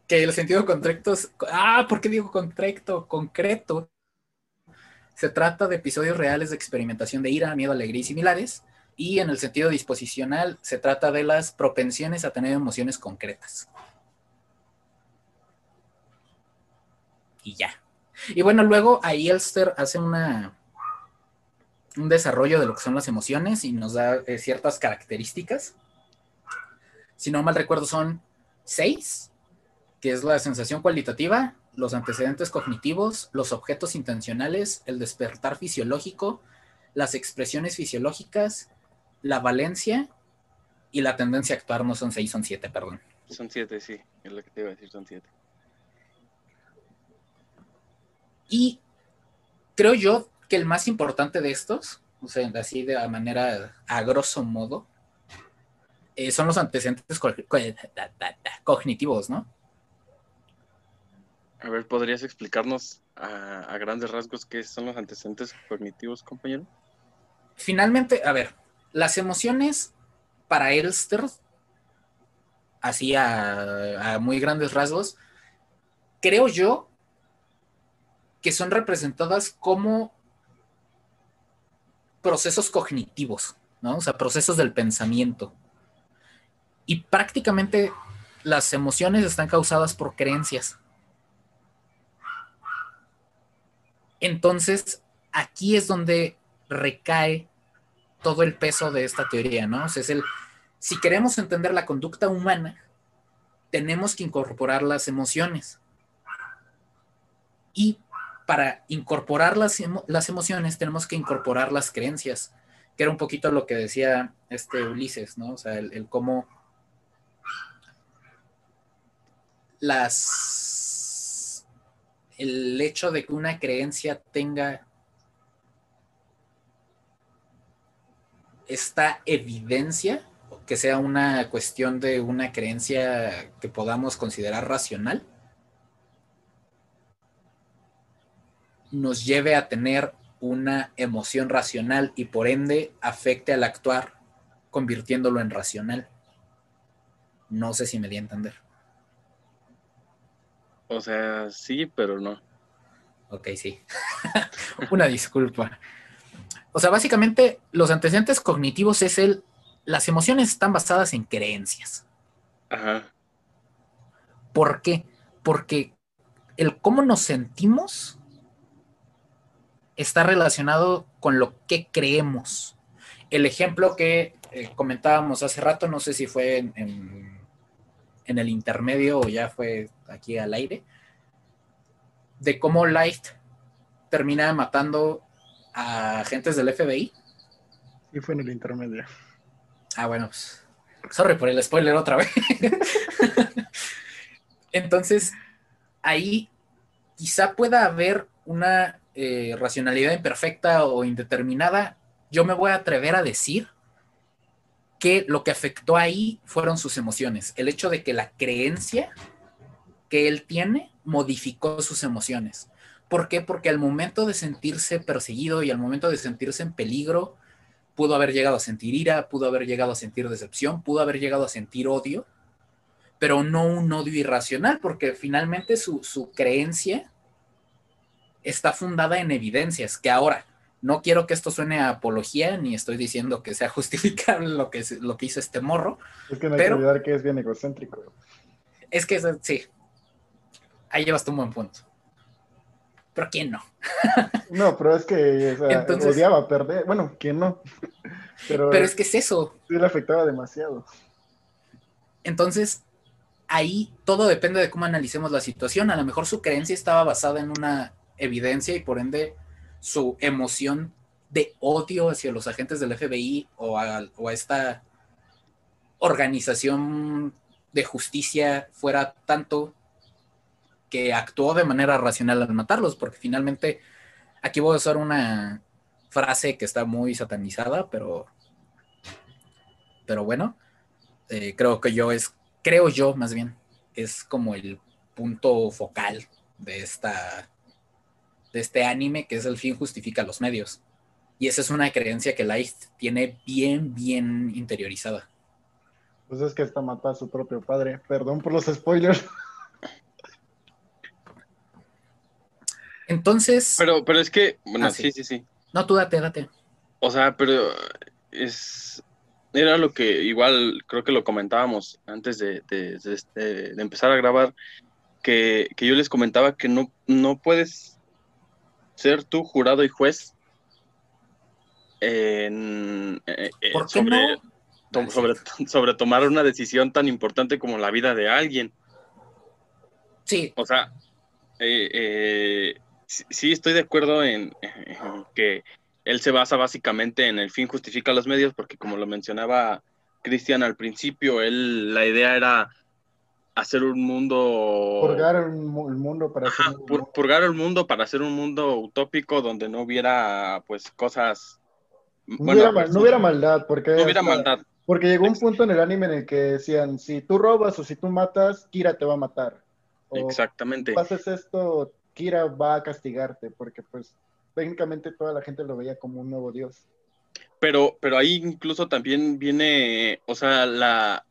Que el sentido concreto es. Ah, ¿por qué digo concreto? Concreto. Se trata de episodios reales de experimentación de ira, miedo, alegría y similares y en el sentido disposicional se trata de las propensiones a tener emociones concretas. Y ya. Y bueno, luego ahí Elster hace una, un desarrollo de lo que son las emociones y nos da eh, ciertas características. Si no mal recuerdo, son seis, que es la sensación cualitativa, los antecedentes cognitivos, los objetos intencionales, el despertar fisiológico, las expresiones fisiológicas, la valencia y la tendencia a actuar no son seis, son siete, perdón. Son siete, sí, es lo que te iba a decir, son siete. Y creo yo que el más importante de estos, o sea, así de manera a grosso modo, eh, son los antecedentes cognitivos, ¿no? A ver, ¿podrías explicarnos a, a, grandes rasgos qué son los antecedentes cognitivos, compañero? Finalmente, a ver, las emociones para Elster, así a, muy grandes rasgos, creo yo que son representadas como procesos cognitivos, ¿no? O sea, procesos del pensamiento. Y prácticamente las emociones están causadas por creencias. Entonces, aquí es donde recae todo el peso de esta teoría, ¿no? O sea, es el, si queremos entender la conducta humana, tenemos que incorporar las emociones. Y para incorporar las, las emociones tenemos que incorporar las creencias, que era un poquito lo que decía este Ulises, ¿no? O sea, el, cómo las el hecho de que una creencia tenga esta evidencia, que sea una cuestión de una creencia que podamos considerar racional, nos lleve a tener una emoción racional y por ende afecte al actuar, convirtiéndolo en racional. No sé si me di a entender. O sea, sí, pero no. Ok, sí. una disculpa. O sea, básicamente los antecedentes cognitivos es el, las emociones están basadas en creencias. Ajá. ¿Por qué? Porque el cómo nos sentimos está relacionado con lo que creemos. El ejemplo que eh, comentábamos hace rato, no sé si fue en, en, el intermedio o ya fue aquí al aire, de cómo Light termina matando a agentes del FBI. Y fue en el intermedio. Ah, bueno, pues, sorry por el spoiler otra vez. Entonces, ahí quizá pueda haber una eh, racionalidad imperfecta o indeterminada. Yo me voy a atrever a decir que lo que afectó ahí fueron sus emociones. El hecho de que la creencia que él tiene modificó sus emociones. ¿Por qué? Porque al momento de sentirse perseguido y al momento de sentirse en peligro, pudo haber llegado a sentir ira, pudo haber llegado a sentir decepción, pudo haber llegado a sentir odio, pero no un odio irracional, porque finalmente su, su creencia está fundada en evidencias, que ahora, no quiero que esto suene a apología, ni estoy diciendo que sea justificable lo que, lo que hizo este morro. Es que no hay que olvidar que es bien egocéntrico. Es que sí. Ahí llevas un buen punto. Pero ¿quién no? no, pero es que odiaba perder. Bueno, ¿quién no? Pero, pero es que es eso. Sí, le afectaba demasiado. Entonces, ahí todo depende de cómo analicemos la situación. A lo mejor su creencia estaba basada en una evidencia y por ende su emoción de odio hacia los agentes del FBI o a, esta organización de justicia fuera tanto que actuó de manera racional al matarlos, porque finalmente aquí voy a usar una frase que está muy satanizada, pero, pero bueno, eh, creo que yo es, creo yo más bien, es como el punto focal de esta de este anime, que es el fin justifica los medios. Y esa es una creencia que Light tiene bien, bien interiorizada. Pues es que está matando a su propio padre. Perdón por los spoilers. Entonces. Pero, pero es que. Bueno, ah, sí. sí, sí, No, tú date, date. O sea, pero es. Era lo que igual creo que lo comentábamos antes de, de, de, empezar a grabar, que, que, yo les comentaba que no, no puedes ser tú jurado y juez en, eh, eh, sobre, sobre, tomar una decisión tan importante como la vida de alguien. Sí. O sea, eh, sí, estoy de acuerdo en, que él se basa básicamente en el fin justifica los medios, porque como lo mencionaba Cristian al principio, él la idea era hacer un mundo... Purgar el, mundo para hacer purgar el mundo para hacer un mundo utópico donde no hubiera pues cosas... No, hubiera, no hubiera maldad, porque... No hubiera maldad. Porque llegó un punto en el anime en el que decían, si tú robas o si tú matas, Kira te va a matar. Exactamente. Si haces esto, Kira va a castigarte, porque pues técnicamente toda la gente lo veía como un nuevo dios. Pero, pero ahí incluso también viene, o sea, la,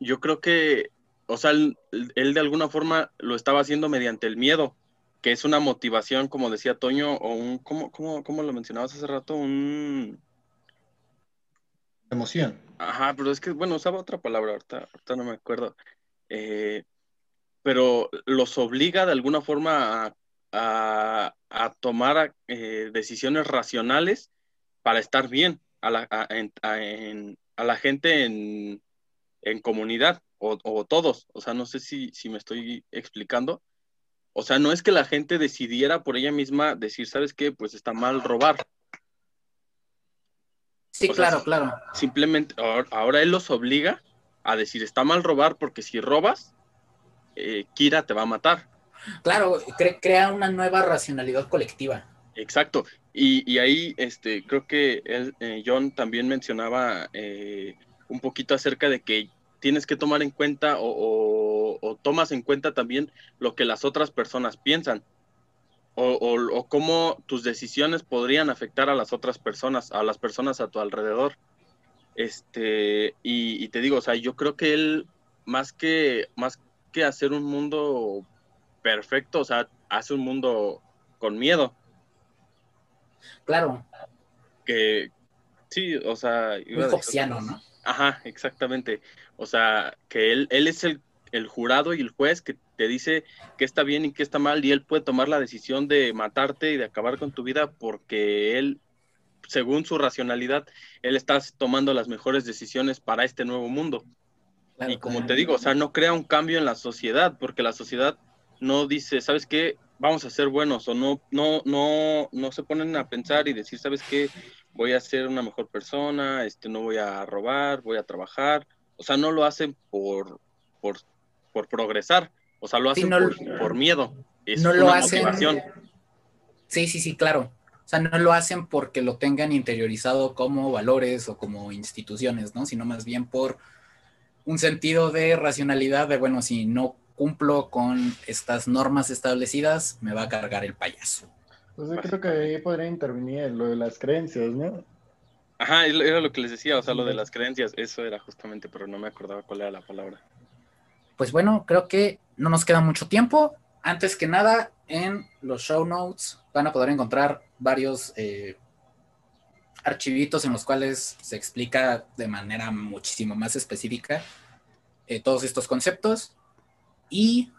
yo creo que o sea, él, de alguna forma lo estaba haciendo mediante el miedo, que es una motivación, como decía Toño, o un, ¿cómo, cómo, lo mencionabas hace rato? Un... Emoción. Ajá, pero es que, bueno, usaba otra palabra, ahorita, no me acuerdo. Eh, pero los obliga de alguna forma a, tomar eh, decisiones racionales para estar bien a la, a la gente en, en comunidad o, todos. O sea, no sé si, si me estoy explicando. O sea, no es que la gente decidiera por ella misma decir, ¿sabes qué? Pues está mal robar. Sí, claro, claro. Simplemente ahora, él los obliga a decir, está mal robar porque si robas, eh, Kira te va a matar. Claro, crea una nueva racionalidad colectiva. Exacto. Y, ahí este, creo que él, eh, John también mencionaba eh, un poquito acerca de que tienes que tomar en cuenta o, tomas en cuenta también lo que las otras personas piensan o, cómo tus decisiones podrían afectar a las otras personas, a las personas a tu alrededor. Este, y, te digo, o sea, yo creo que él, más que, más que hacer un mundo perfecto, o sea, hace un mundo con miedo. Claro. Que, sí, o sea... Muy ¿no? Ajá, exactamente. O sea, que él, él es el, jurado y el juez que te dice qué está bien y qué está mal y él puede tomar la decisión de matarte y de acabar con tu vida porque él, según su racionalidad, él está tomando las mejores decisiones para este nuevo mundo. y como te digo, o sea, no crea un cambio en la sociedad porque la sociedad no dice, ¿sabes qué? Vamos a ser buenos o no, no, no, no se ponen a pensar y decir, ¿sabes qué? voy a ser una mejor persona, este, no voy a robar, voy a trabajar. O sea, no lo hacen por, por, por progresar, o sea, lo hacen por, miedo. Es no lo hacen. Sí, sí, sí, claro. O sea, no lo hacen porque lo tengan interiorizado como valores o como instituciones, ¿no? Sino más bien por un sentido de racionalidad de, bueno, si no cumplo con estas normas establecidas, me va a cargar el payaso. Pues yo creo que ahí podría intervenir lo de las creencias, ¿no? Ajá, era lo que les decía, o sea, lo de las creencias, eso era justamente, pero no me acordaba cuál era la palabra. Pues bueno, creo que no nos queda mucho tiempo. Antes que nada, en los show notes van a poder encontrar varios eh, archivitos en los cuales se explica de manera muchísimo más específica eh, todos estos conceptos. Y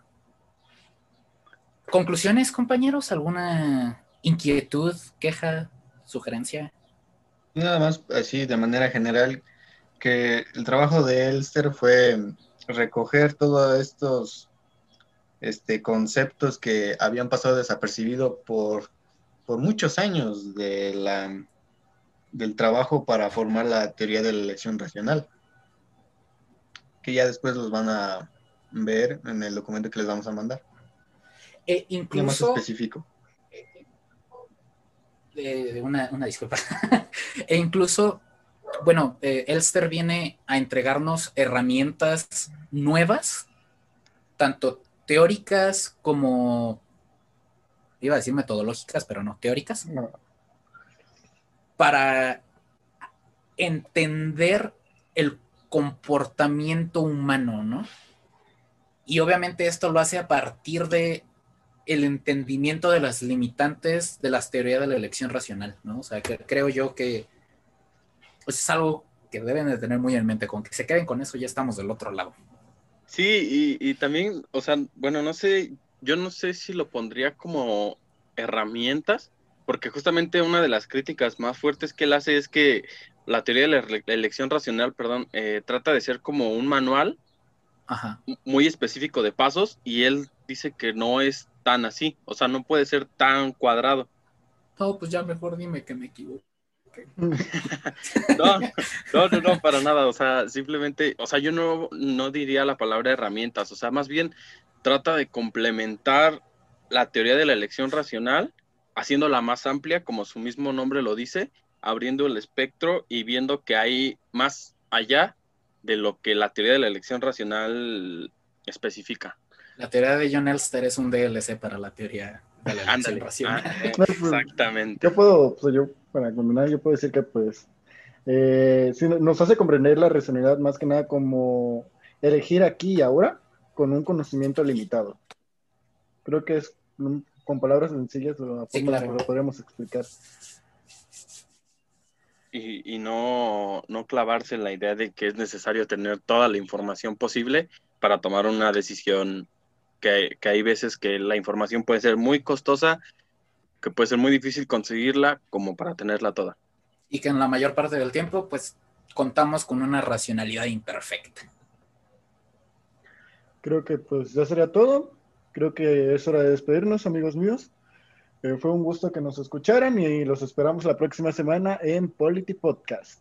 conclusiones, compañeros, ¿alguna inquietud, queja, sugerencia? Nada más así de manera general, que el trabajo de Elster fue recoger todos estos este, conceptos que habían pasado desapercibido por, por muchos años de la, del trabajo para formar la teoría de la elección racional, que ya después los van a ver en el documento que les vamos a mandar. E incluso, más específico. Eh, una, una, disculpa. e incluso, bueno, eh, Elster viene a entregarnos herramientas nuevas, tanto teóricas como, iba a decir metodológicas, pero no, teóricas, para entender el comportamiento humano, ¿no? Y obviamente esto lo hace a partir de el entendimiento de las limitantes de las teorías de la elección racional, ¿no? O sea, que creo yo que pues, es algo que deben de tener muy en mente, con que se queden con eso ya estamos del otro lado. Sí, y, también, o sea, bueno, no sé, yo no sé si lo pondría como herramientas, porque justamente una de las críticas más fuertes que él hace es que la teoría de la, elección racional, perdón, eh, trata de ser como un manual muy específico de pasos y él dice que no es tan así, o sea, no puede ser tan cuadrado. No, pues ya mejor dime que me equivoco. no, no, no, para nada. O sea, simplemente, o sea, yo no, no diría la palabra herramientas. O sea, más bien trata de complementar la teoría de la elección racional, haciéndola más amplia, como su mismo nombre lo dice, abriendo el espectro y viendo que hay más allá de lo que la teoría de la elección racional especifica. La teoría de John Elster es un DLC para la teoría de la racional. Ah, pues, exactamente. Yo puedo, pues yo para condenar, yo puedo decir que pues eh, nos hace comprender la racionalidad más que nada como elegir aquí y ahora con un conocimiento limitado. Creo que es con palabras sencillas lo, podemos explicar. Y, y, no, no clavarse en la idea de que es necesario tener toda la información posible para tomar una decisión que, que hay veces que la información puede ser muy costosa que puede ser muy difícil conseguirla como para tenerla toda. Y que en la mayor parte del tiempo, pues, contamos con una racionalidad imperfecta. Creo que pues ya sería todo. Creo que es hora de despedirnos, amigos míos. Eh, fue un gusto que nos escucharan y los esperamos la próxima semana en Polity Podcast.